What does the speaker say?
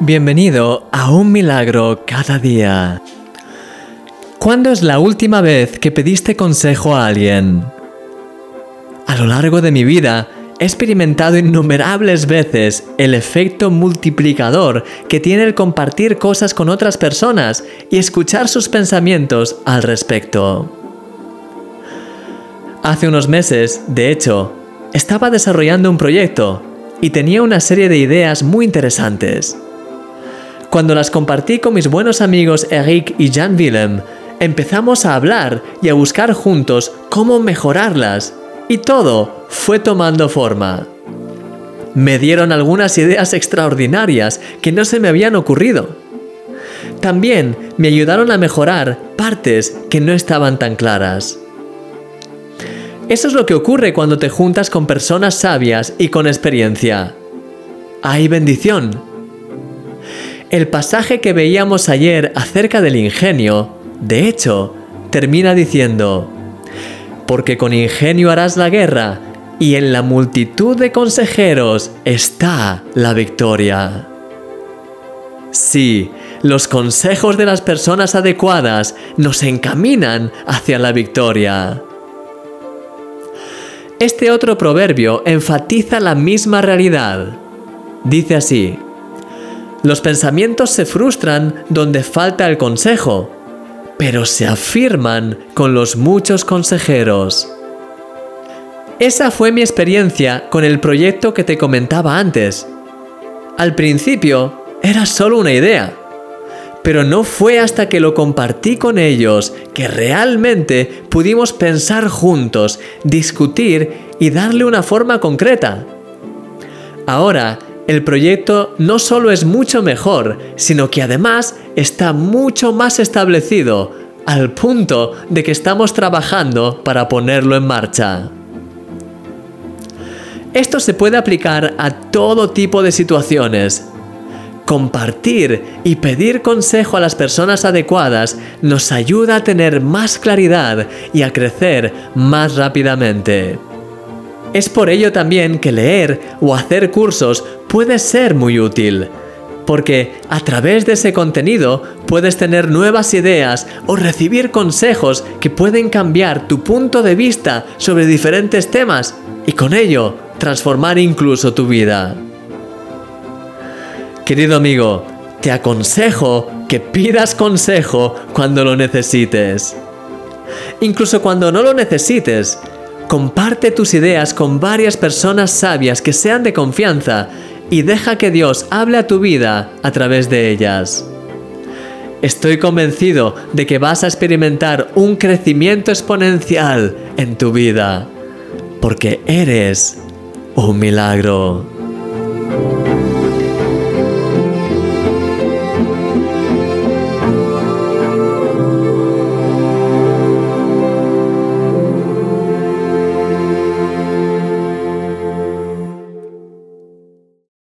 Bienvenido a Un Milagro cada día. ¿Cuándo es la última vez que pediste consejo a alguien? A lo largo de mi vida he experimentado innumerables veces el efecto multiplicador que tiene el compartir cosas con otras personas y escuchar sus pensamientos al respecto. Hace unos meses, de hecho, estaba desarrollando un proyecto y tenía una serie de ideas muy interesantes. Cuando las compartí con mis buenos amigos Eric y Jan Willem, empezamos a hablar y a buscar juntos cómo mejorarlas, y todo fue tomando forma. Me dieron algunas ideas extraordinarias que no se me habían ocurrido. También me ayudaron a mejorar partes que no estaban tan claras. Eso es lo que ocurre cuando te juntas con personas sabias y con experiencia. Hay bendición el pasaje que veíamos ayer acerca del ingenio, de hecho, termina diciendo, porque con ingenio harás la guerra, y en la multitud de consejeros está la victoria. Sí, los consejos de las personas adecuadas nos encaminan hacia la victoria. Este otro proverbio enfatiza la misma realidad. Dice así, los pensamientos se frustran donde falta el consejo, pero se afirman con los muchos consejeros. Esa fue mi experiencia con el proyecto que te comentaba antes. Al principio era solo una idea, pero no fue hasta que lo compartí con ellos que realmente pudimos pensar juntos, discutir y darle una forma concreta. Ahora el proyecto no solo es mucho mejor, sino que además está mucho más establecido, al punto de que estamos trabajando para ponerlo en marcha. Esto se puede aplicar a todo tipo de situaciones. Compartir y pedir consejo a las personas adecuadas nos ayuda a tener más claridad y a crecer más rápidamente. Es por ello también que leer o hacer cursos puede ser muy útil, porque a través de ese contenido puedes tener nuevas ideas o recibir consejos que pueden cambiar tu punto de vista sobre diferentes temas y con ello transformar incluso tu vida. Querido amigo, te aconsejo que pidas consejo cuando lo necesites. Incluso cuando no lo necesites, comparte tus ideas con varias personas sabias que sean de confianza y deja que Dios hable a tu vida a través de ellas. Estoy convencido de que vas a experimentar un crecimiento exponencial en tu vida, porque eres un milagro.